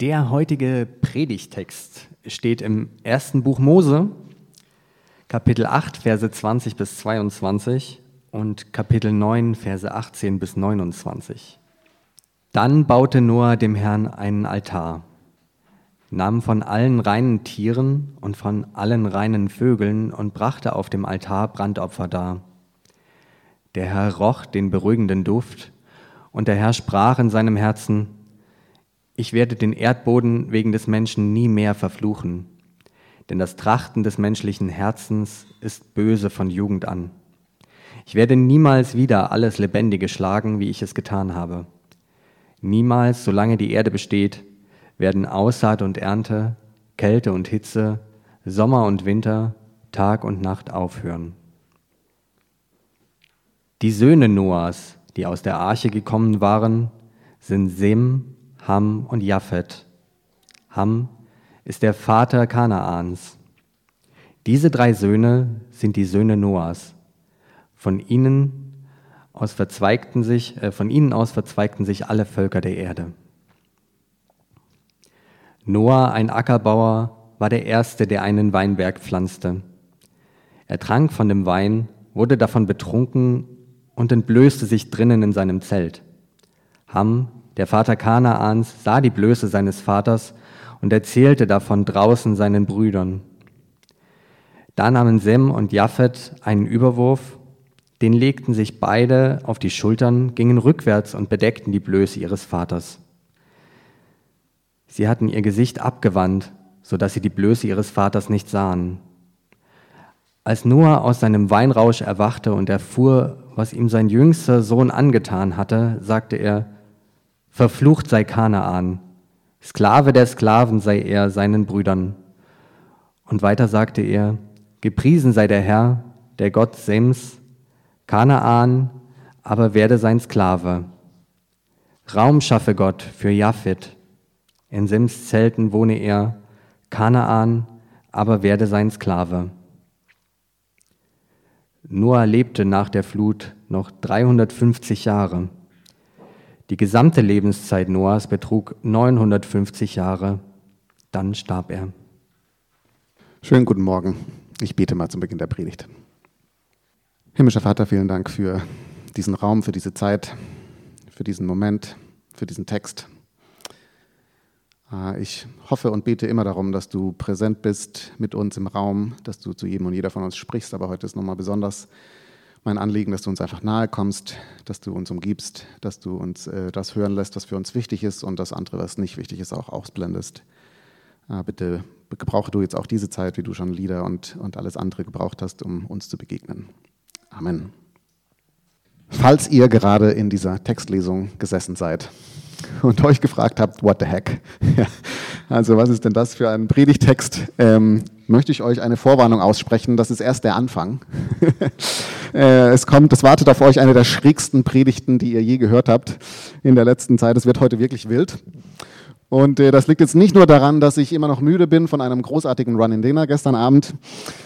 Der heutige Predigtext steht im ersten Buch Mose, Kapitel 8, Verse 20 bis 22 und Kapitel 9, Verse 18 bis 29. Dann baute Noah dem Herrn einen Altar, nahm von allen reinen Tieren und von allen reinen Vögeln und brachte auf dem Altar Brandopfer dar. Der Herr roch den beruhigenden Duft, und der Herr sprach in seinem Herzen, ich werde den Erdboden wegen des Menschen nie mehr verfluchen, denn das Trachten des menschlichen Herzens ist böse von Jugend an. Ich werde niemals wieder alles Lebendige schlagen, wie ich es getan habe. Niemals, solange die Erde besteht, werden Aussaat und Ernte, Kälte und Hitze, Sommer und Winter, Tag und Nacht aufhören. Die Söhne Noahs, die aus der Arche gekommen waren, sind Sem, Ham und Japhet. Ham ist der Vater Kanaans. Diese drei Söhne sind die Söhne Noahs. Von ihnen aus verzweigten sich, äh, von ihnen aus verzweigten sich alle Völker der Erde. Noah, ein Ackerbauer, war der Erste, der einen Weinberg pflanzte. Er trank von dem Wein, wurde davon betrunken und entblößte sich drinnen in seinem Zelt. Ham, der Vater Kanaans sah die Blöße seines Vaters und erzählte davon draußen seinen Brüdern. Da nahmen Sem und Japhet einen Überwurf, den legten sich beide auf die Schultern, gingen rückwärts und bedeckten die Blöße ihres Vaters. Sie hatten ihr Gesicht abgewandt, so dass sie die Blöße ihres Vaters nicht sahen. Als Noah aus seinem Weinrausch erwachte und erfuhr, was ihm sein jüngster Sohn angetan hatte, sagte er, Verflucht sei Kanaan, Sklave der Sklaven sei er seinen Brüdern. Und weiter sagte er, Gepriesen sei der Herr, der Gott Sems, Kanaan aber werde sein Sklave. Raum schaffe Gott für Japhet. In Sems Zelten wohne er, Kanaan aber werde sein Sklave. Noah lebte nach der Flut noch 350 Jahre. Die gesamte Lebenszeit Noahs betrug 950 Jahre. Dann starb er. Schönen guten Morgen. Ich bete mal zum Beginn der Predigt. Himmlischer Vater, vielen Dank für diesen Raum, für diese Zeit, für diesen Moment, für diesen Text. Äh, ich hoffe und bete immer darum, dass du präsent bist mit uns im Raum, dass du zu jedem und jeder von uns sprichst, aber heute ist nochmal besonders mein Anliegen, dass du uns einfach nahe kommst, dass du uns umgibst, dass du uns äh, das hören lässt, was für uns wichtig ist und das andere, was nicht wichtig ist, auch ausblendest. Äh, bitte gebrauche du jetzt auch diese Zeit, wie du schon Lieder und, und alles andere gebraucht hast, um uns zu begegnen. Amen. Falls ihr gerade in dieser Textlesung gesessen seid und euch gefragt habt, what the heck? also was ist denn das für ein Predigtext? Ähm, möchte ich euch eine Vorwarnung aussprechen. Das ist erst der Anfang. Äh, es kommt, es wartet auf euch eine der schrägsten Predigten, die ihr je gehört habt in der letzten Zeit. Es wird heute wirklich wild. Und äh, das liegt jetzt nicht nur daran, dass ich immer noch müde bin von einem großartigen Run in Dinner gestern Abend,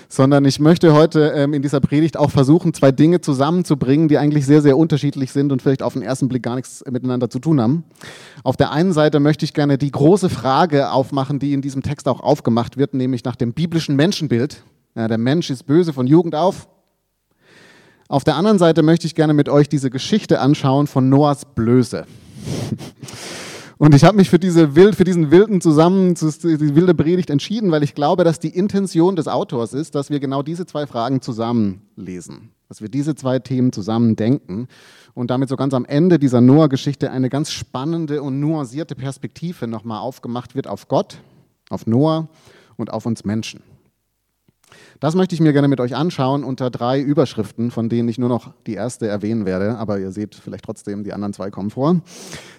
sondern ich möchte heute ähm, in dieser Predigt auch versuchen, zwei Dinge zusammenzubringen, die eigentlich sehr, sehr unterschiedlich sind und vielleicht auf den ersten Blick gar nichts miteinander zu tun haben. Auf der einen Seite möchte ich gerne die große Frage aufmachen, die in diesem Text auch aufgemacht wird, nämlich nach dem biblischen Menschenbild. Ja, der Mensch ist böse von Jugend auf. Auf der anderen Seite möchte ich gerne mit euch diese Geschichte anschauen von Noahs Blöße. Und ich habe mich für, diese wild, für diesen wilden Zusammen, die wilde Predigt entschieden, weil ich glaube, dass die Intention des Autors ist, dass wir genau diese zwei Fragen zusammenlesen, dass wir diese zwei Themen zusammen denken und damit so ganz am Ende dieser Noah-Geschichte eine ganz spannende und nuancierte Perspektive nochmal aufgemacht wird auf Gott, auf Noah und auf uns Menschen. Das möchte ich mir gerne mit euch anschauen unter drei Überschriften, von denen ich nur noch die erste erwähnen werde, aber ihr seht vielleicht trotzdem, die anderen zwei kommen vor.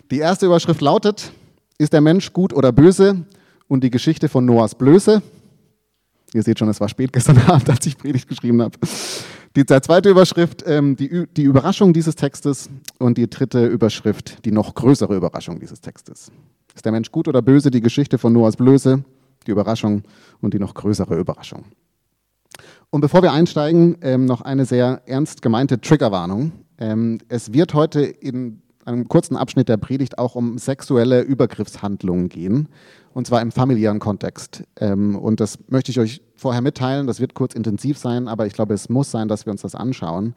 Die erste Überschrift lautet, ist der Mensch gut oder böse? Und die Geschichte von Noahs Blöße. Ihr seht schon, es war spät gestern Abend, als ich Predigt geschrieben habe. Die zweite Überschrift, ähm, die, die Überraschung dieses Textes. Und die dritte Überschrift, die noch größere Überraschung dieses Textes. Ist der Mensch gut oder böse? Die Geschichte von Noahs Blöße, die Überraschung und die noch größere Überraschung. Und bevor wir einsteigen, ähm, noch eine sehr ernst gemeinte Triggerwarnung. Ähm, es wird heute in einem kurzen Abschnitt der Predigt auch um sexuelle Übergriffshandlungen gehen, und zwar im familiären Kontext. Ähm, und das möchte ich euch vorher mitteilen. Das wird kurz intensiv sein, aber ich glaube, es muss sein, dass wir uns das anschauen.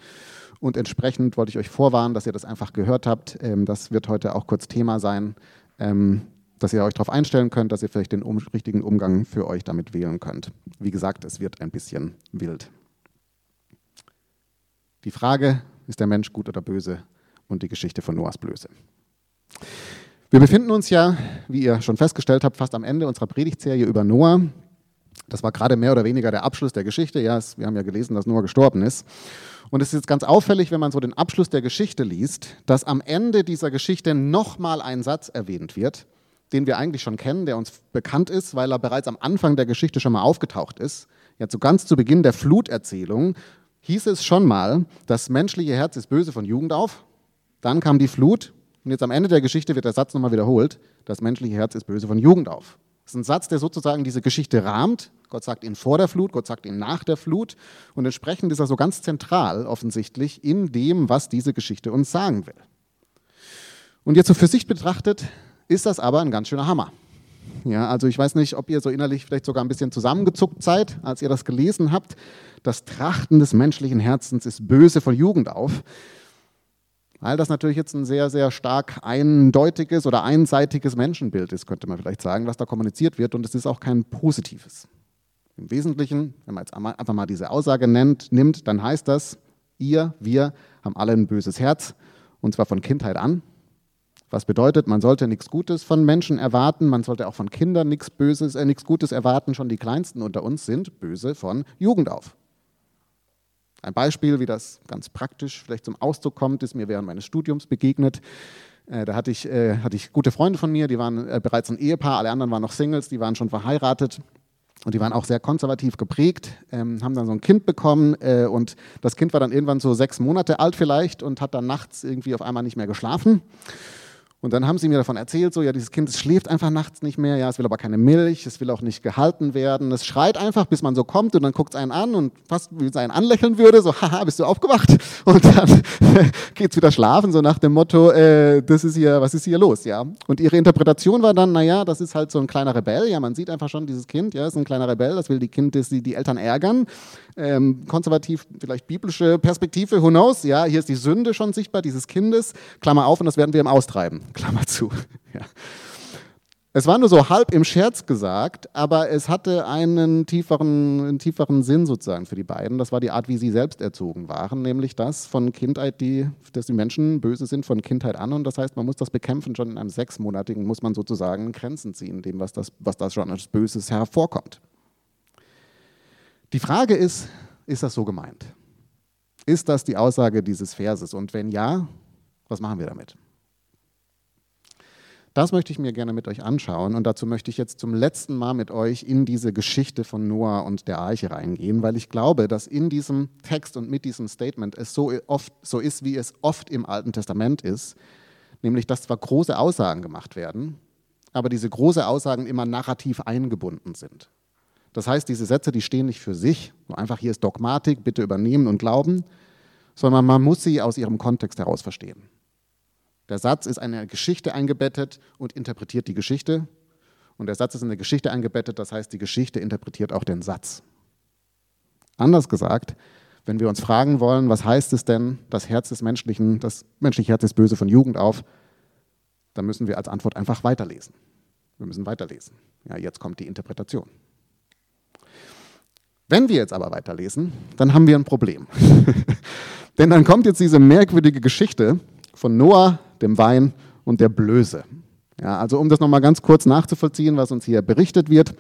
Und entsprechend wollte ich euch vorwarnen, dass ihr das einfach gehört habt. Ähm, das wird heute auch kurz Thema sein, ähm, dass ihr euch darauf einstellen könnt, dass ihr vielleicht den um richtigen Umgang für euch damit wählen könnt. Wie gesagt, es wird ein bisschen wild. Die Frage, ist der Mensch gut oder böse? Und die Geschichte von Noahs Blöße. Wir befinden uns ja, wie ihr schon festgestellt habt, fast am Ende unserer Predigtserie über Noah. Das war gerade mehr oder weniger der Abschluss der Geschichte. Ja, es, wir haben ja gelesen, dass Noah gestorben ist. Und es ist jetzt ganz auffällig, wenn man so den Abschluss der Geschichte liest, dass am Ende dieser Geschichte nochmal ein Satz erwähnt wird, den wir eigentlich schon kennen, der uns bekannt ist, weil er bereits am Anfang der Geschichte schon mal aufgetaucht ist. Ja, so ganz zu Beginn der Fluterzählung hieß es schon mal, das menschliche Herz ist böse von Jugend auf. Dann kam die Flut und jetzt am Ende der Geschichte wird der Satz nochmal wiederholt, das menschliche Herz ist böse von Jugend auf. Das ist ein Satz, der sozusagen diese Geschichte rahmt. Gott sagt ihn vor der Flut, Gott sagt ihn nach der Flut. Und entsprechend ist er so ganz zentral offensichtlich in dem, was diese Geschichte uns sagen will. Und jetzt so für sich betrachtet ist das aber ein ganz schöner Hammer. Ja, also ich weiß nicht, ob ihr so innerlich vielleicht sogar ein bisschen zusammengezuckt seid, als ihr das gelesen habt. Das Trachten des menschlichen Herzens ist böse von Jugend auf. Weil das natürlich jetzt ein sehr, sehr stark eindeutiges oder einseitiges Menschenbild ist, könnte man vielleicht sagen, was da kommuniziert wird. Und es ist auch kein positives. Im Wesentlichen, wenn man jetzt einfach mal diese Aussage nennt, nimmt, dann heißt das, ihr, wir haben alle ein böses Herz, und zwar von Kindheit an. Was bedeutet, man sollte nichts Gutes von Menschen erwarten, man sollte auch von Kindern nichts Böses, äh, nichts Gutes erwarten. Schon die Kleinsten unter uns sind böse von Jugend auf. Ein Beispiel, wie das ganz praktisch vielleicht zum Ausdruck kommt, ist mir während meines Studiums begegnet. Äh, da hatte ich, äh, hatte ich gute Freunde von mir, die waren äh, bereits ein Ehepaar, alle anderen waren noch Singles, die waren schon verheiratet. Und die waren auch sehr konservativ geprägt, ähm, haben dann so ein Kind bekommen und das Kind war dann irgendwann so sechs Monate alt vielleicht und hat dann nachts irgendwie auf einmal nicht mehr geschlafen. Und dann haben sie mir davon erzählt, so, ja, dieses Kind schläft einfach nachts nicht mehr, ja, es will aber keine Milch, es will auch nicht gehalten werden, es schreit einfach, bis man so kommt und dann guckt es einen an und fast wie es einen anlächeln würde, so, haha, bist du aufgewacht? Und dann geht es wieder schlafen, so nach dem Motto, äh, das ist hier, was ist hier los, ja? Und ihre Interpretation war dann, naja, das ist halt so ein kleiner Rebell, ja, man sieht einfach schon, dieses Kind, ja, ist ein kleiner Rebell, das will die Kind, die, die Eltern ärgern, ähm, konservativ, vielleicht biblische Perspektive, who knows, ja, hier ist die Sünde schon sichtbar, dieses Kindes, Klammer auf, und das werden wir ihm austreiben. Klammer zu. Ja. Es war nur so halb im Scherz gesagt, aber es hatte einen tieferen, einen tieferen Sinn sozusagen für die beiden. Das war die Art, wie sie selbst erzogen waren, nämlich das von Kindheit, die, dass die Menschen böse sind von Kindheit an. Und das heißt, man muss das bekämpfen. Schon in einem sechsmonatigen muss man sozusagen Grenzen ziehen, dem, was das, was das schon als Böses hervorkommt. Die Frage ist, ist das so gemeint? Ist das die Aussage dieses Verses? Und wenn ja, was machen wir damit? Das möchte ich mir gerne mit euch anschauen und dazu möchte ich jetzt zum letzten Mal mit euch in diese Geschichte von Noah und der Arche reingehen, weil ich glaube, dass in diesem Text und mit diesem Statement es so oft so ist, wie es oft im Alten Testament ist, nämlich dass zwar große Aussagen gemacht werden, aber diese großen Aussagen immer narrativ eingebunden sind. Das heißt, diese Sätze, die stehen nicht für sich, nur einfach hier ist Dogmatik, bitte übernehmen und glauben, sondern man muss sie aus ihrem Kontext heraus verstehen. Der Satz ist eine Geschichte eingebettet und interpretiert die Geschichte. Und der Satz ist in eine Geschichte eingebettet, das heißt, die Geschichte interpretiert auch den Satz. Anders gesagt, wenn wir uns fragen wollen, was heißt es denn, das Herz des Menschlichen, das menschliche Herz ist böse von Jugend auf, dann müssen wir als Antwort einfach weiterlesen. Wir müssen weiterlesen. Ja, jetzt kommt die Interpretation. Wenn wir jetzt aber weiterlesen, dann haben wir ein Problem. Denn dann kommt jetzt diese merkwürdige Geschichte von Noah, dem Wein und der Blöße. Ja, also um das nochmal ganz kurz nachzuvollziehen, was uns hier berichtet wird.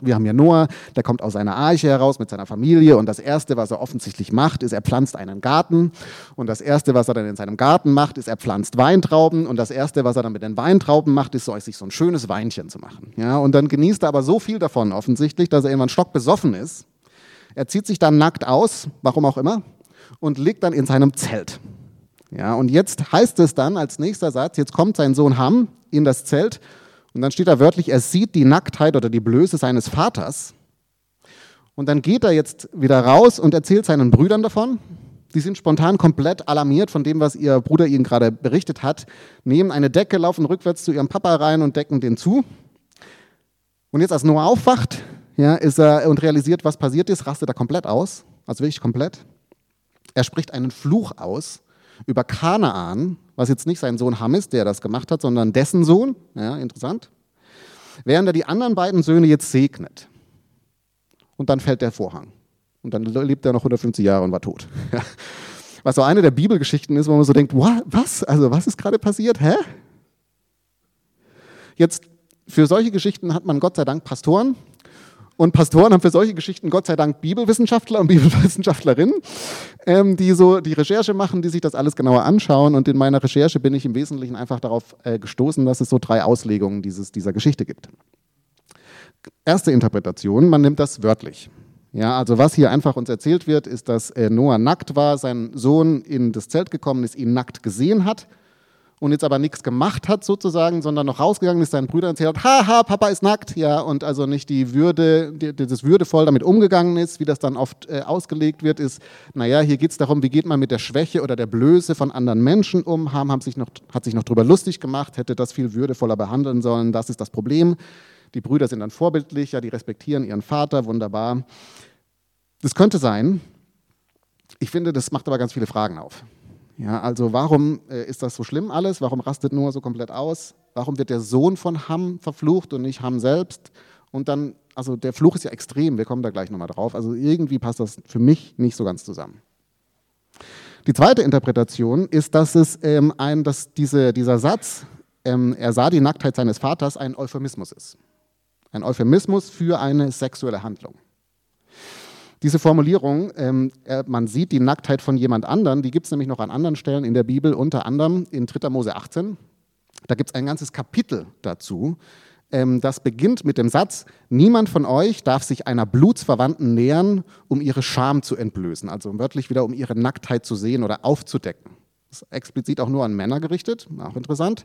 Wir haben hier Noah, der kommt aus seiner Arche heraus mit seiner Familie und das Erste, was er offensichtlich macht, ist, er pflanzt einen Garten und das Erste, was er dann in seinem Garten macht, ist, er pflanzt Weintrauben und das Erste, was er dann mit den Weintrauben macht, ist, so, sich so ein schönes Weinchen zu machen. Ja, und dann genießt er aber so viel davon offensichtlich, dass er irgendwann stockbesoffen ist. Er zieht sich dann nackt aus, warum auch immer, und liegt dann in seinem Zelt. Ja, und jetzt heißt es dann als nächster Satz, jetzt kommt sein Sohn Ham in das Zelt und dann steht da wörtlich, er sieht die Nacktheit oder die Blöße seines Vaters. Und dann geht er jetzt wieder raus und erzählt seinen Brüdern davon. die sind spontan komplett alarmiert von dem, was ihr Bruder ihnen gerade berichtet hat, nehmen eine Decke, laufen rückwärts zu ihrem Papa rein und decken den zu. Und jetzt, als Noah aufwacht, ja, ist er und realisiert, was passiert ist, rastet er komplett aus, also wirklich komplett. Er spricht einen Fluch aus über Kanaan, was jetzt nicht sein Sohn Ham ist, der das gemacht hat, sondern dessen Sohn. Ja, interessant. Während er die anderen beiden Söhne jetzt segnet. Und dann fällt der Vorhang. Und dann lebt er noch 150 Jahre und war tot. Was so eine der Bibelgeschichten ist, wo man so denkt, was? Also was ist gerade passiert? Hä? Jetzt, für solche Geschichten hat man Gott sei Dank Pastoren. Und Pastoren haben für solche Geschichten Gott sei Dank Bibelwissenschaftler und Bibelwissenschaftlerinnen, ähm, die so die Recherche machen, die sich das alles genauer anschauen. Und in meiner Recherche bin ich im Wesentlichen einfach darauf äh, gestoßen, dass es so drei Auslegungen dieses, dieser Geschichte gibt. Erste Interpretation, man nimmt das wörtlich. Ja, also was hier einfach uns erzählt wird, ist, dass äh, Noah nackt war, sein Sohn in das Zelt gekommen ist, ihn nackt gesehen hat und jetzt aber nichts gemacht hat sozusagen, sondern noch rausgegangen ist, seinen Brüdern erzählt hat, haha, Papa ist nackt, ja, und also nicht die Würde, die, das würdevoll damit umgegangen ist, wie das dann oft äh, ausgelegt wird, ist, naja, hier geht es darum, wie geht man mit der Schwäche oder der Blöße von anderen Menschen um, haben, haben sich noch, hat sich noch drüber lustig gemacht, hätte das viel würdevoller behandeln sollen, das ist das Problem. Die Brüder sind dann vorbildlich, ja, die respektieren ihren Vater, wunderbar. Das könnte sein. Ich finde, das macht aber ganz viele Fragen auf. Ja, also warum äh, ist das so schlimm alles? Warum rastet Noah so komplett aus? Warum wird der Sohn von Ham verflucht und nicht Ham selbst? Und dann, also der Fluch ist ja extrem, wir kommen da gleich nochmal drauf. Also irgendwie passt das für mich nicht so ganz zusammen. Die zweite Interpretation ist, dass es ähm, ein, dass diese, dieser Satz, ähm, er sah die Nacktheit seines Vaters, ein Euphemismus ist. Ein Euphemismus für eine sexuelle Handlung. Diese Formulierung, ähm, äh, man sieht die Nacktheit von jemand anderen, die gibt es nämlich noch an anderen Stellen in der Bibel, unter anderem in 3. Mose 18. Da gibt es ein ganzes Kapitel dazu. Ähm, das beginnt mit dem Satz, niemand von euch darf sich einer Blutsverwandten nähern, um ihre Scham zu entblößen, also wörtlich wieder, um ihre Nacktheit zu sehen oder aufzudecken. Das ist explizit auch nur an Männer gerichtet, auch interessant.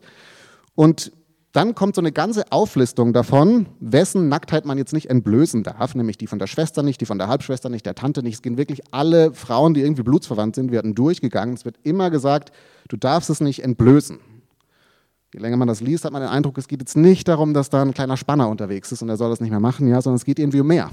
Und dann kommt so eine ganze Auflistung davon, wessen Nacktheit man jetzt nicht entblößen darf, nämlich die von der Schwester nicht, die von der Halbschwester nicht, der Tante nicht. Es gehen wirklich alle Frauen, die irgendwie blutsverwandt sind, werden durchgegangen. Es wird immer gesagt, du darfst es nicht entblößen. Je länger man das liest, hat man den Eindruck, es geht jetzt nicht darum, dass da ein kleiner Spanner unterwegs ist und er soll das nicht mehr machen, ja, sondern es geht irgendwie um mehr.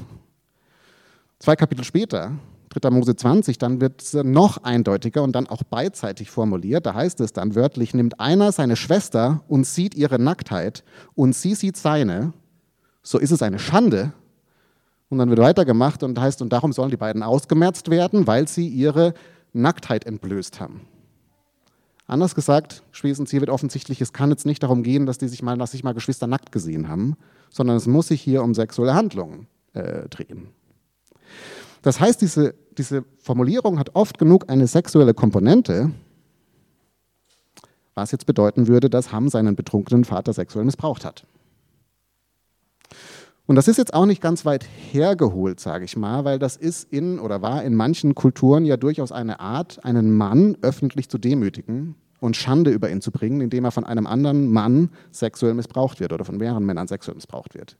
Zwei Kapitel später 3. Mose 20, dann wird es noch eindeutiger und dann auch beidseitig formuliert. Da heißt es dann wörtlich, nimmt einer seine Schwester und sieht ihre Nacktheit und sie sieht seine, so ist es eine Schande. Und dann wird weitergemacht und heißt, und darum sollen die beiden ausgemerzt werden, weil sie ihre Nacktheit entblößt haben. Anders gesagt, spätestens hier wird offensichtlich, es kann jetzt nicht darum gehen, dass die sich mal, dass sich mal Geschwister nackt gesehen haben, sondern es muss sich hier um sexuelle Handlungen äh, drehen. Das heißt, diese, diese Formulierung hat oft genug eine sexuelle Komponente, was jetzt bedeuten würde, dass Ham seinen betrunkenen Vater sexuell missbraucht hat. Und das ist jetzt auch nicht ganz weit hergeholt, sage ich mal, weil das ist in oder war in manchen Kulturen ja durchaus eine Art, einen Mann öffentlich zu demütigen und Schande über ihn zu bringen, indem er von einem anderen Mann sexuell missbraucht wird oder von mehreren Männern sexuell missbraucht wird.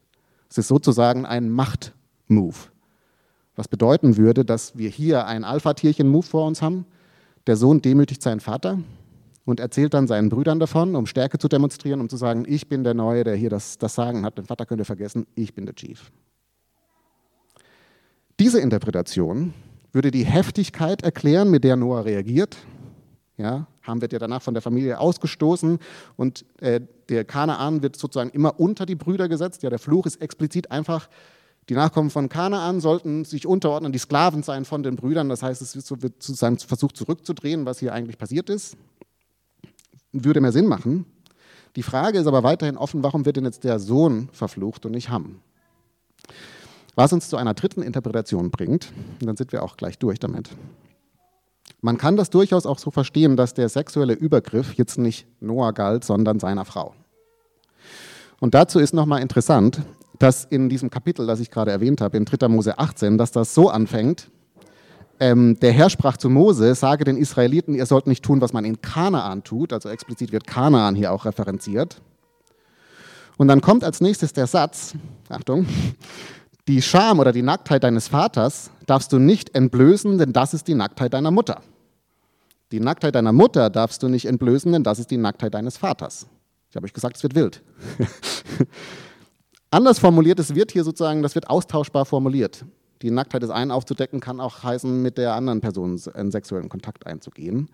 Es ist sozusagen ein Machtmove. Was bedeuten würde, dass wir hier ein Alpha-Tierchen-Move vor uns haben. Der Sohn demütigt seinen Vater und erzählt dann seinen Brüdern davon, um Stärke zu demonstrieren, um zu sagen, ich bin der Neue, der hier das, das Sagen hat. Den Vater könnt ihr vergessen, ich bin der Chief. Diese Interpretation würde die Heftigkeit erklären, mit der Noah reagiert. Ja, Ham wird ja danach von der Familie ausgestoßen und äh, der Kanaan wird sozusagen immer unter die Brüder gesetzt. Ja, der Fluch ist explizit einfach die Nachkommen von Kanaan sollten sich unterordnen, die Sklaven sein von den Brüdern. Das heißt, es wird zu seinem Versuch zurückzudrehen, was hier eigentlich passiert ist. Würde mehr Sinn machen. Die Frage ist aber weiterhin offen, warum wird denn jetzt der Sohn verflucht und nicht Ham? Was uns zu einer dritten Interpretation bringt, und dann sind wir auch gleich durch damit. Man kann das durchaus auch so verstehen, dass der sexuelle Übergriff jetzt nicht Noah galt, sondern seiner Frau. Und dazu ist nochmal interessant, dass in diesem Kapitel, das ich gerade erwähnt habe, in 3. Mose 18, dass das so anfängt, ähm, der Herr sprach zu Mose, sage den Israeliten, ihr sollt nicht tun, was man in Kanaan tut, also explizit wird Kanaan hier auch referenziert. Und dann kommt als nächstes der Satz, Achtung, die Scham oder die Nacktheit deines Vaters darfst du nicht entblößen, denn das ist die Nacktheit deiner Mutter. Die Nacktheit deiner Mutter darfst du nicht entblößen, denn das ist die Nacktheit deines Vaters. Ich habe euch gesagt, es wird wild. Anders formuliert, es wird hier sozusagen, das wird austauschbar formuliert. Die Nacktheit des einen aufzudecken kann auch heißen, mit der anderen Person einen sexuellen Kontakt einzugehen.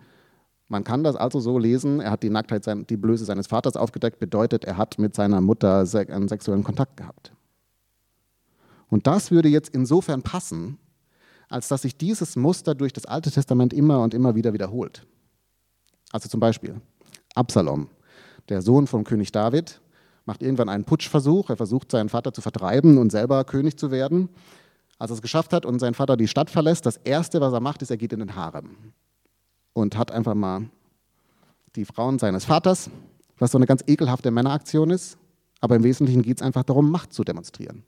Man kann das also so lesen, er hat die Nacktheit, die Blöße seines Vaters aufgedeckt, bedeutet, er hat mit seiner Mutter einen sexuellen Kontakt gehabt. Und das würde jetzt insofern passen, als dass sich dieses Muster durch das Alte Testament immer und immer wieder wiederholt. Also zum Beispiel Absalom, der Sohn von König David, macht irgendwann einen Putschversuch. Er versucht, seinen Vater zu vertreiben und selber König zu werden. Als er es geschafft hat und sein Vater die Stadt verlässt, das Erste, was er macht, ist, er geht in den Harem und hat einfach mal die Frauen seines Vaters, was so eine ganz ekelhafte Männeraktion ist. Aber im Wesentlichen geht es einfach darum, Macht zu demonstrieren.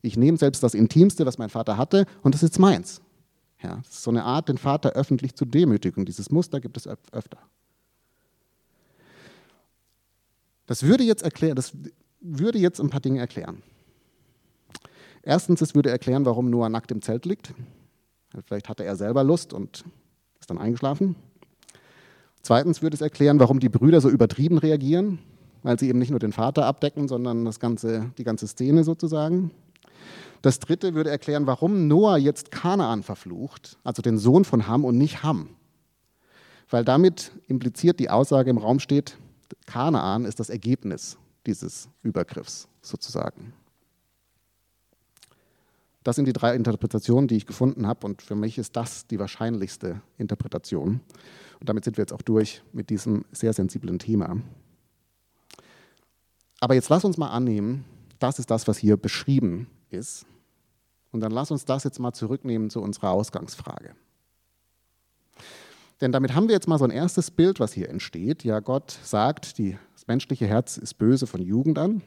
Ich nehme selbst das Intimste, was mein Vater hatte, und das ist meins. Ja, das ist so eine Art, den Vater öffentlich zu demütigen. Dieses Muster gibt es öfter. Das würde jetzt erklären, das würde jetzt ein paar Dinge erklären. Erstens, es würde erklären, warum Noah nackt im Zelt liegt. Vielleicht hatte er selber Lust und ist dann eingeschlafen. Zweitens würde es erklären, warum die Brüder so übertrieben reagieren, weil sie eben nicht nur den Vater abdecken, sondern das ganze, die ganze Szene sozusagen. Das dritte würde erklären, warum Noah jetzt Kanaan verflucht, also den Sohn von Ham und nicht Ham. Weil damit impliziert die Aussage im Raum steht, Kanaan ist das Ergebnis dieses Übergriffs sozusagen. Das sind die drei Interpretationen, die ich gefunden habe und für mich ist das die wahrscheinlichste Interpretation. Und damit sind wir jetzt auch durch mit diesem sehr sensiblen Thema. Aber jetzt lass uns mal annehmen, das ist das, was hier beschrieben ist. Und dann lass uns das jetzt mal zurücknehmen zu unserer Ausgangsfrage. Denn damit haben wir jetzt mal so ein erstes Bild, was hier entsteht. Ja, Gott sagt, die, das menschliche Herz ist böse von Jugend an.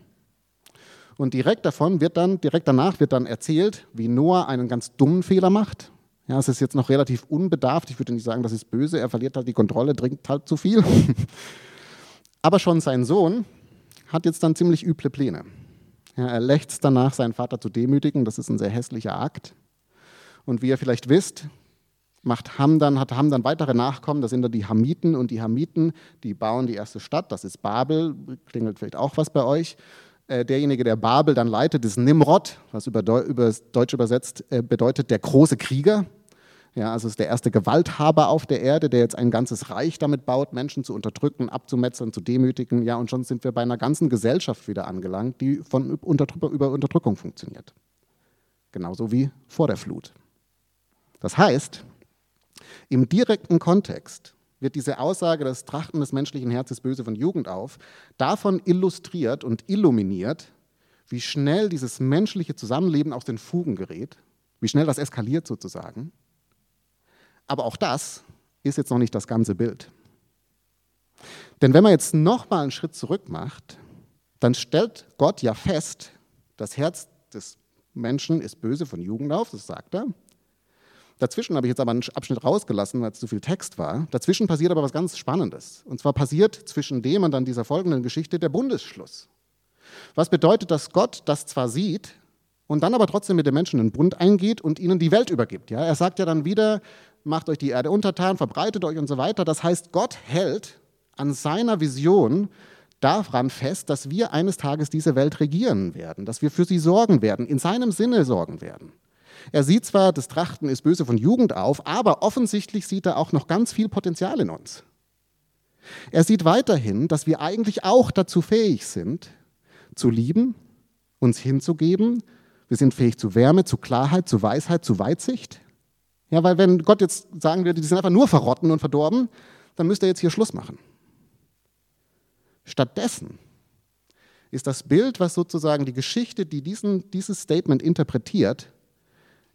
Und direkt davon wird dann, direkt danach wird dann erzählt, wie Noah einen ganz dummen Fehler macht. Ja, es ist jetzt noch relativ unbedarft. Ich würde nicht sagen, das ist böse. Er verliert halt die Kontrolle, trinkt halt zu viel. Aber schon sein Sohn hat jetzt dann ziemlich üble Pläne. Ja, er lächzt danach, seinen Vater zu demütigen. Das ist ein sehr hässlicher Akt. Und wie ihr vielleicht wisst, macht Hamdan, hat Hamdan weitere Nachkommen, das sind dann die Hamiten und die Hamiten, die bauen die erste Stadt, das ist Babel, klingelt vielleicht auch was bei euch. Äh, derjenige, der Babel dann leitet, ist Nimrod, was über, Deutsch übersetzt äh, bedeutet der große Krieger. Ja, also ist der erste Gewalthaber auf der Erde, der jetzt ein ganzes Reich damit baut, Menschen zu unterdrücken, abzumetzeln, zu demütigen. Ja, und schon sind wir bei einer ganzen Gesellschaft wieder angelangt, die von Unterdrück über Unterdrückung funktioniert. Genauso wie vor der Flut. Das heißt, im direkten Kontext wird diese Aussage, das Trachten des menschlichen Herzens böse von Jugend auf, davon illustriert und illuminiert, wie schnell dieses menschliche Zusammenleben aus den Fugen gerät, wie schnell das eskaliert sozusagen. Aber auch das ist jetzt noch nicht das ganze Bild. Denn wenn man jetzt nochmal einen Schritt zurück macht, dann stellt Gott ja fest, das Herz des Menschen ist böse von Jugend auf, das sagt er. Dazwischen habe ich jetzt aber einen Abschnitt rausgelassen, weil es zu viel Text war. Dazwischen passiert aber was ganz Spannendes. Und zwar passiert zwischen dem und dann dieser folgenden Geschichte der Bundesschluss. Was bedeutet, dass Gott das zwar sieht und dann aber trotzdem mit den Menschen einen Bund eingeht und ihnen die Welt übergibt. Ja, er sagt ja dann wieder, macht euch die Erde untertan, verbreitet euch und so weiter. Das heißt, Gott hält an seiner Vision daran fest, dass wir eines Tages diese Welt regieren werden, dass wir für sie sorgen werden, in seinem Sinne sorgen werden. Er sieht zwar, das Trachten ist böse von Jugend auf, aber offensichtlich sieht er auch noch ganz viel Potenzial in uns. Er sieht weiterhin, dass wir eigentlich auch dazu fähig sind, zu lieben, uns hinzugeben. Wir sind fähig zu Wärme, zu Klarheit, zu Weisheit, zu Weitsicht. Ja, weil wenn Gott jetzt sagen würde, die sind einfach nur verrotten und verdorben, dann müsste er jetzt hier Schluss machen. Stattdessen ist das Bild, was sozusagen die Geschichte, die diesen, dieses Statement interpretiert,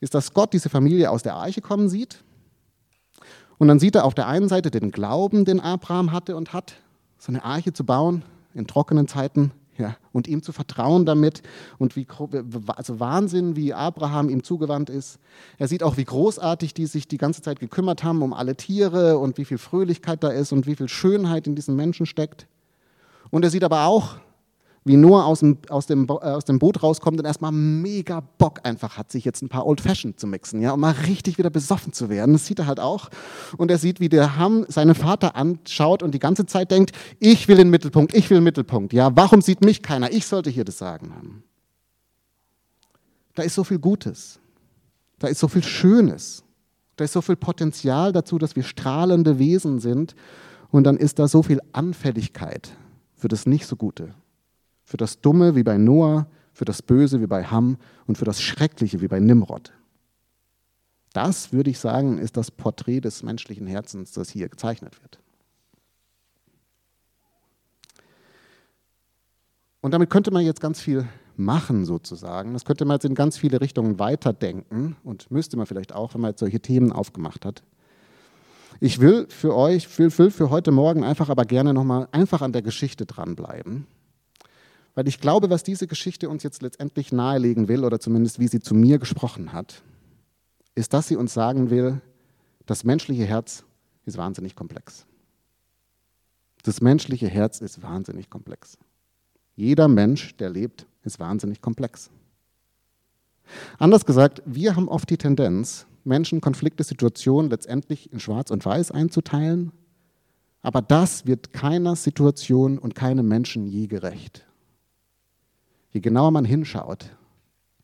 ist, dass Gott diese Familie aus der Arche kommen sieht. Und dann sieht er auf der einen Seite den Glauben, den Abraham hatte und hat, so eine Arche zu bauen in trockenen Zeiten ja, und ihm zu vertrauen damit und wie also Wahnsinn, wie Abraham ihm zugewandt ist. Er sieht auch, wie großartig die sich die ganze Zeit gekümmert haben um alle Tiere und wie viel Fröhlichkeit da ist und wie viel Schönheit in diesen Menschen steckt. Und er sieht aber auch, wie Noah aus dem, aus, dem, äh, aus dem Boot rauskommt und erstmal mega Bock einfach hat, sich jetzt ein paar Old Fashioned zu mixen, ja, um mal richtig wieder besoffen zu werden. Das sieht er halt auch. Und er sieht, wie der Ham seinen Vater anschaut und die ganze Zeit denkt, ich will den Mittelpunkt, ich will den Mittelpunkt. Ja, warum sieht mich keiner? Ich sollte hier das Sagen haben. Da ist so viel Gutes. Da ist so viel Schönes. Da ist so viel Potenzial dazu, dass wir strahlende Wesen sind. Und dann ist da so viel Anfälligkeit für das Nicht so Gute. Für das Dumme wie bei Noah, für das Böse wie bei Ham und für das Schreckliche wie bei Nimrod. Das, würde ich sagen, ist das Porträt des menschlichen Herzens, das hier gezeichnet wird. Und damit könnte man jetzt ganz viel machen, sozusagen. Das könnte man jetzt in ganz viele Richtungen weiterdenken und müsste man vielleicht auch, wenn man jetzt solche Themen aufgemacht hat. Ich will für euch, will, für heute Morgen einfach aber gerne nochmal einfach an der Geschichte dranbleiben weil ich glaube, was diese Geschichte uns jetzt letztendlich nahelegen will, oder zumindest wie sie zu mir gesprochen hat, ist, dass sie uns sagen will, das menschliche Herz ist wahnsinnig komplex. Das menschliche Herz ist wahnsinnig komplex. Jeder Mensch, der lebt, ist wahnsinnig komplex. Anders gesagt, wir haben oft die Tendenz, Menschen, Konflikte, Situationen letztendlich in Schwarz und Weiß einzuteilen, aber das wird keiner Situation und keinem Menschen je gerecht. Je genauer man hinschaut,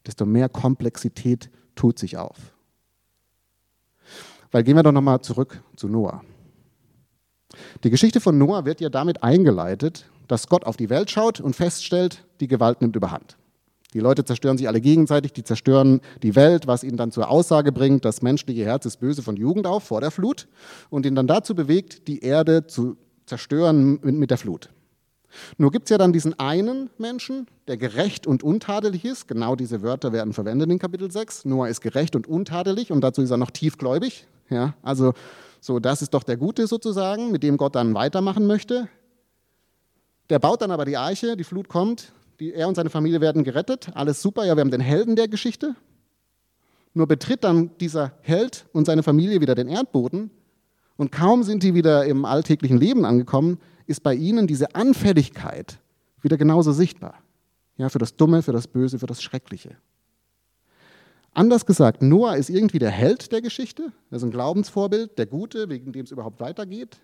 desto mehr Komplexität tut sich auf. Weil gehen wir doch nochmal zurück zu Noah. Die Geschichte von Noah wird ja damit eingeleitet, dass Gott auf die Welt schaut und feststellt, die Gewalt nimmt überhand. Die Leute zerstören sich alle gegenseitig, die zerstören die Welt, was ihnen dann zur Aussage bringt, das menschliche Herz ist böse von Jugend auf, vor der Flut, und ihn dann dazu bewegt, die Erde zu zerstören mit der Flut. Nur gibt es ja dann diesen einen Menschen, der gerecht und untadelig ist. Genau diese Wörter werden verwendet in Kapitel 6. Noah ist gerecht und untadelig und dazu ist er noch tiefgläubig. Ja, also so, das ist doch der Gute sozusagen, mit dem Gott dann weitermachen möchte. Der baut dann aber die Arche, die Flut kommt, die, er und seine Familie werden gerettet. Alles super, ja, wir haben den Helden der Geschichte. Nur betritt dann dieser Held und seine Familie wieder den Erdboden und kaum sind die wieder im alltäglichen Leben angekommen, ist bei ihnen diese Anfälligkeit wieder genauso sichtbar. Ja, für das Dumme, für das Böse, für das Schreckliche. Anders gesagt, Noah ist irgendwie der Held der Geschichte, er ist ein Glaubensvorbild, der Gute, wegen dem es überhaupt weitergeht.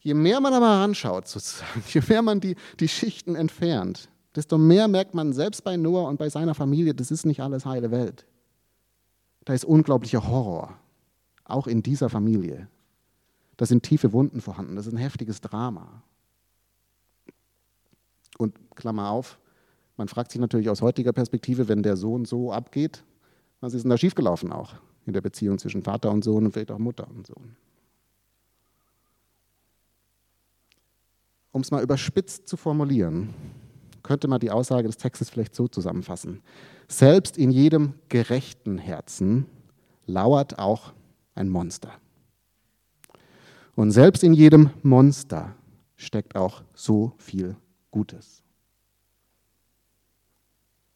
Je mehr man aber anschaut, sozusagen, je mehr man die, die Schichten entfernt, desto mehr merkt man selbst bei Noah und bei seiner Familie, das ist nicht alles heile Welt. Da ist unglaublicher Horror, auch in dieser Familie. Da sind tiefe Wunden vorhanden, das ist ein heftiges Drama. Und Klammer auf, man fragt sich natürlich aus heutiger Perspektive, wenn der Sohn so abgeht, was ist denn da schiefgelaufen auch in der Beziehung zwischen Vater und Sohn und vielleicht auch Mutter und Sohn? Um es mal überspitzt zu formulieren, könnte man die Aussage des Textes vielleicht so zusammenfassen. Selbst in jedem gerechten Herzen lauert auch ein Monster. Und selbst in jedem Monster steckt auch so viel Gutes.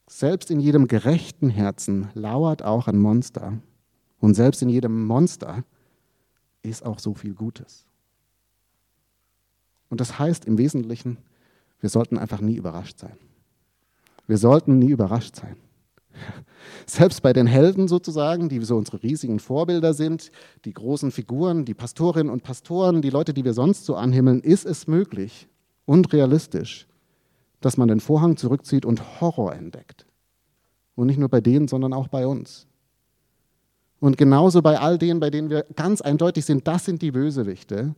Selbst in jedem gerechten Herzen lauert auch ein Monster. Und selbst in jedem Monster ist auch so viel Gutes. Und das heißt im Wesentlichen, wir sollten einfach nie überrascht sein. Wir sollten nie überrascht sein. Selbst bei den Helden sozusagen, die so unsere riesigen Vorbilder sind, die großen Figuren, die Pastorinnen und Pastoren, die Leute, die wir sonst so anhimmeln, ist es möglich und realistisch, dass man den Vorhang zurückzieht und Horror entdeckt. Und nicht nur bei denen, sondern auch bei uns. Und genauso bei all denen, bei denen wir ganz eindeutig sind, das sind die Bösewichte,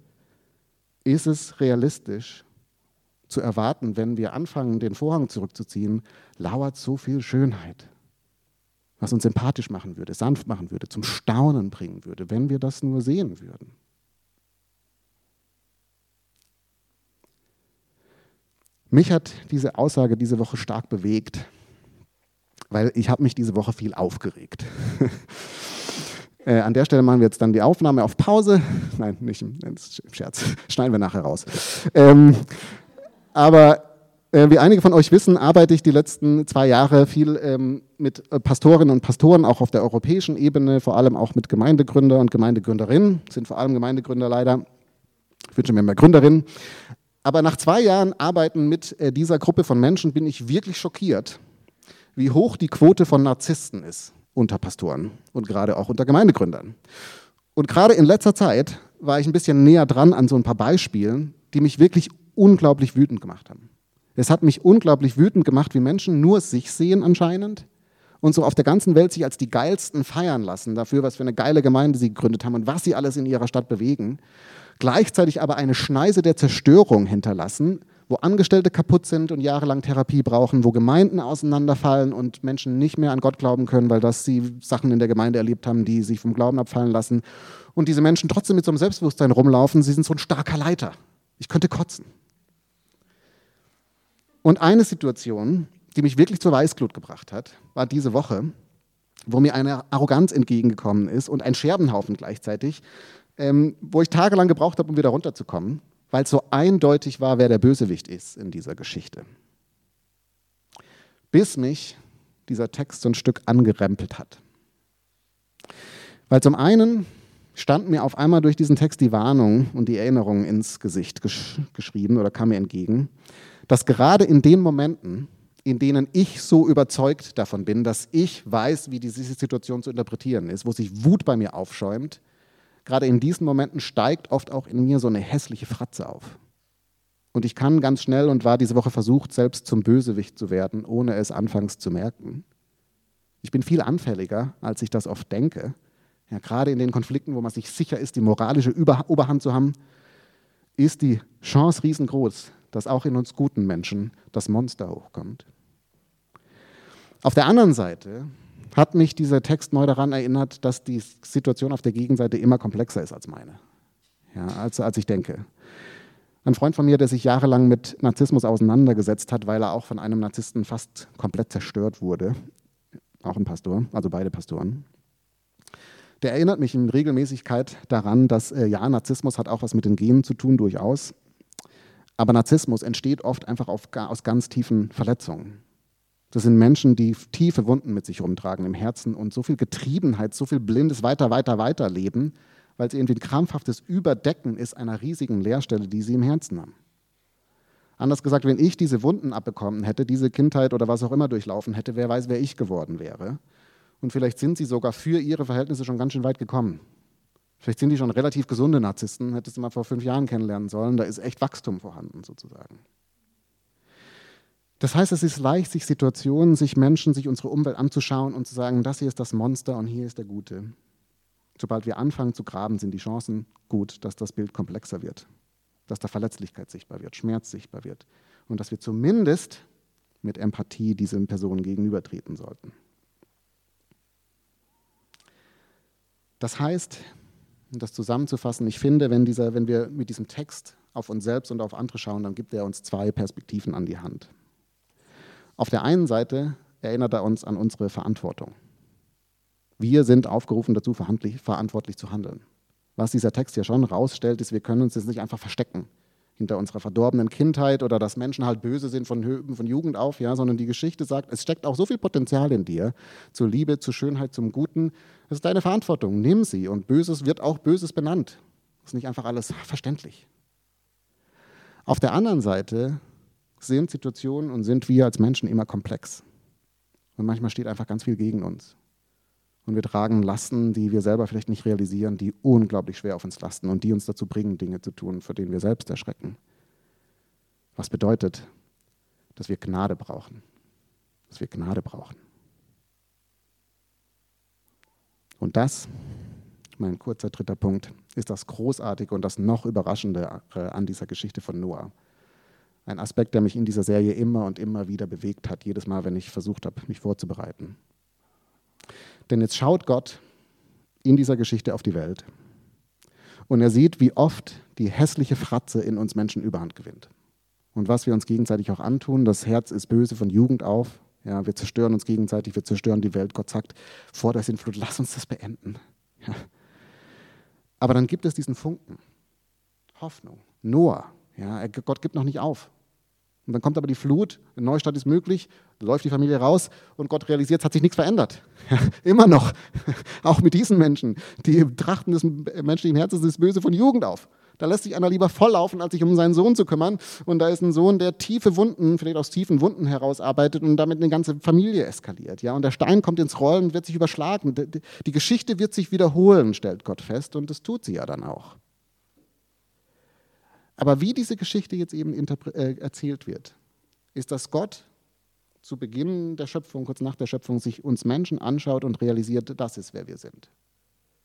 ist es realistisch zu erwarten, wenn wir anfangen, den Vorhang zurückzuziehen, lauert so viel Schönheit was uns sympathisch machen würde, sanft machen würde, zum Staunen bringen würde, wenn wir das nur sehen würden. Mich hat diese Aussage diese Woche stark bewegt, weil ich habe mich diese Woche viel aufgeregt. äh, an der Stelle machen wir jetzt dann die Aufnahme auf Pause. Nein, nicht im, Scherz. Schneiden wir nachher raus. Ähm, aber wie einige von euch wissen, arbeite ich die letzten zwei Jahre viel ähm, mit äh, Pastorinnen und Pastoren, auch auf der europäischen Ebene, vor allem auch mit Gemeindegründer und Gemeindegründerinnen. Sind vor allem Gemeindegründer leider. Ich wünsche mir mehr Gründerinnen. Aber nach zwei Jahren Arbeiten mit äh, dieser Gruppe von Menschen bin ich wirklich schockiert, wie hoch die Quote von Narzissten ist unter Pastoren und gerade auch unter Gemeindegründern. Und gerade in letzter Zeit war ich ein bisschen näher dran an so ein paar Beispielen, die mich wirklich unglaublich wütend gemacht haben. Es hat mich unglaublich wütend gemacht, wie Menschen nur sich sehen anscheinend und so auf der ganzen Welt sich als die geilsten feiern lassen dafür, was für eine geile Gemeinde sie gegründet haben und was sie alles in ihrer Stadt bewegen. Gleichzeitig aber eine Schneise der Zerstörung hinterlassen, wo Angestellte kaputt sind und jahrelang Therapie brauchen, wo Gemeinden auseinanderfallen und Menschen nicht mehr an Gott glauben können, weil das sie Sachen in der Gemeinde erlebt haben, die sich vom Glauben abfallen lassen. Und diese Menschen trotzdem mit so einem Selbstbewusstsein rumlaufen, sie sind so ein starker Leiter. Ich könnte kotzen. Und eine Situation, die mich wirklich zur Weißglut gebracht hat, war diese Woche, wo mir eine Arroganz entgegengekommen ist und ein Scherbenhaufen gleichzeitig, ähm, wo ich tagelang gebraucht habe, um wieder runterzukommen, weil es so eindeutig war, wer der Bösewicht ist in dieser Geschichte. Bis mich dieser Text so ein Stück angerempelt hat. Weil zum einen stand mir auf einmal durch diesen Text die Warnung und die Erinnerung ins Gesicht gesch geschrieben oder kam mir entgegen, dass gerade in den Momenten, in denen ich so überzeugt davon bin, dass ich weiß, wie diese Situation zu interpretieren ist, wo sich Wut bei mir aufschäumt, gerade in diesen Momenten steigt oft auch in mir so eine hässliche Fratze auf. Und ich kann ganz schnell und war diese Woche versucht, selbst zum Bösewicht zu werden, ohne es anfangs zu merken. Ich bin viel anfälliger, als ich das oft denke. Ja, gerade in den Konflikten, wo man sich sicher ist, die moralische Oberhand zu haben, ist die Chance riesengroß, dass auch in uns guten Menschen das Monster hochkommt. Auf der anderen Seite hat mich dieser Text neu daran erinnert, dass die Situation auf der Gegenseite immer komplexer ist als meine, ja, als, als ich denke. Ein Freund von mir, der sich jahrelang mit Narzissmus auseinandergesetzt hat, weil er auch von einem Narzissten fast komplett zerstört wurde, auch ein Pastor, also beide Pastoren, der erinnert mich in Regelmäßigkeit daran, dass äh, ja, Narzissmus hat auch was mit den Genen zu tun, durchaus. Aber Narzissmus entsteht oft einfach auf, aus ganz tiefen Verletzungen. Das sind Menschen, die tiefe Wunden mit sich rumtragen im Herzen und so viel Getriebenheit, so viel blindes Weiter, weiter, weiter leben, weil es irgendwie ein krampfhaftes Überdecken ist einer riesigen Leerstelle, die sie im Herzen haben. Anders gesagt, wenn ich diese Wunden abbekommen hätte, diese Kindheit oder was auch immer durchlaufen hätte, wer weiß, wer ich geworden wäre. Und vielleicht sind sie sogar für ihre Verhältnisse schon ganz schön weit gekommen. Vielleicht sind die schon relativ gesunde Narzissten, hättest du mal vor fünf Jahren kennenlernen sollen. Da ist echt Wachstum vorhanden, sozusagen. Das heißt, es ist leicht, sich Situationen, sich Menschen, sich unsere Umwelt anzuschauen und zu sagen, das hier ist das Monster und hier ist der Gute. Sobald wir anfangen zu graben, sind die Chancen gut, dass das Bild komplexer wird, dass da Verletzlichkeit sichtbar wird, Schmerz sichtbar wird und dass wir zumindest mit Empathie diesen Personen gegenübertreten sollten. Das heißt, um das zusammenzufassen, ich finde, wenn, dieser, wenn wir mit diesem Text auf uns selbst und auf andere schauen, dann gibt er uns zwei Perspektiven an die Hand. Auf der einen Seite erinnert er uns an unsere Verantwortung. Wir sind aufgerufen dazu, verantwortlich zu handeln. Was dieser Text ja schon rausstellt, ist, wir können uns jetzt nicht einfach verstecken hinter unserer verdorbenen Kindheit oder dass Menschen halt böse sind von, von Jugend auf, ja, sondern die Geschichte sagt, es steckt auch so viel Potenzial in dir, zur Liebe, zur Schönheit, zum Guten. Das ist deine Verantwortung, nimm sie und Böses wird auch Böses benannt. Das ist nicht einfach alles verständlich. Auf der anderen Seite sind Situationen und sind wir als Menschen immer komplex. Und manchmal steht einfach ganz viel gegen uns. Und wir tragen Lasten, die wir selber vielleicht nicht realisieren, die unglaublich schwer auf uns lasten und die uns dazu bringen, Dinge zu tun, vor denen wir selbst erschrecken. Was bedeutet, dass wir Gnade brauchen. Dass wir Gnade brauchen. Und das, mein kurzer dritter Punkt, ist das Großartige und das noch Überraschende äh, an dieser Geschichte von Noah. Ein Aspekt, der mich in dieser Serie immer und immer wieder bewegt hat, jedes Mal, wenn ich versucht habe, mich vorzubereiten. Denn jetzt schaut Gott in dieser Geschichte auf die Welt und er sieht, wie oft die hässliche Fratze in uns Menschen Überhand gewinnt. Und was wir uns gegenseitig auch antun, das Herz ist böse von Jugend auf. Ja, wir zerstören uns gegenseitig, wir zerstören die Welt. Gott sagt, vor der Sintflut, lass uns das beenden. Ja. Aber dann gibt es diesen Funken. Hoffnung. Noah. Ja, Gott gibt noch nicht auf. Und dann kommt aber die Flut, ein Neustart ist möglich, läuft die Familie raus und Gott realisiert, es hat sich nichts verändert. Immer noch, auch mit diesen Menschen, die trachten des menschlichen Herzens das Böse von Jugend auf. Da lässt sich einer lieber volllaufen, als sich um seinen Sohn zu kümmern. Und da ist ein Sohn, der tiefe Wunden, vielleicht aus tiefen Wunden herausarbeitet und damit eine ganze Familie eskaliert. Ja? Und der Stein kommt ins Rollen und wird sich überschlagen. Die Geschichte wird sich wiederholen, stellt Gott fest. Und das tut sie ja dann auch. Aber wie diese Geschichte jetzt eben äh, erzählt wird, ist, dass Gott zu Beginn der Schöpfung, kurz nach der Schöpfung, sich uns Menschen anschaut und realisiert, das ist, wer wir sind.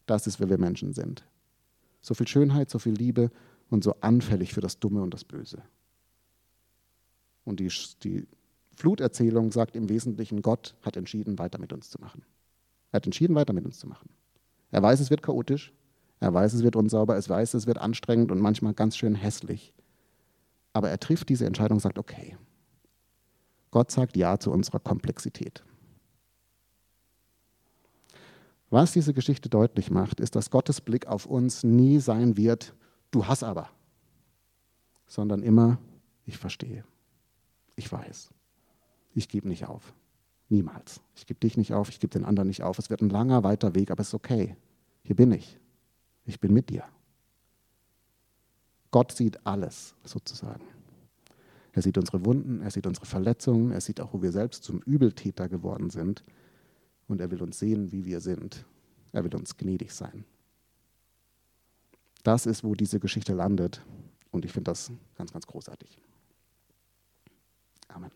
Das ist, wer wir Menschen sind. So viel Schönheit, so viel Liebe und so anfällig für das Dumme und das Böse. Und die, die Fluterzählung sagt im Wesentlichen, Gott hat entschieden, weiter mit uns zu machen. Er hat entschieden, weiter mit uns zu machen. Er weiß, es wird chaotisch, er weiß, es wird unsauber, er weiß, es wird anstrengend und manchmal ganz schön hässlich. Aber er trifft diese Entscheidung und sagt, okay, Gott sagt Ja zu unserer Komplexität. Was diese Geschichte deutlich macht, ist, dass Gottes Blick auf uns nie sein wird, du hast aber, sondern immer, ich verstehe, ich weiß, ich gebe nicht auf. Niemals. Ich gebe dich nicht auf, ich gebe den anderen nicht auf. Es wird ein langer, weiter Weg, aber es ist okay. Hier bin ich. Ich bin mit dir. Gott sieht alles sozusagen. Er sieht unsere Wunden, er sieht unsere Verletzungen, er sieht auch, wo wir selbst zum Übeltäter geworden sind. Und er will uns sehen, wie wir sind. Er will uns gnädig sein. Das ist, wo diese Geschichte landet. Und ich finde das ganz, ganz großartig. Amen.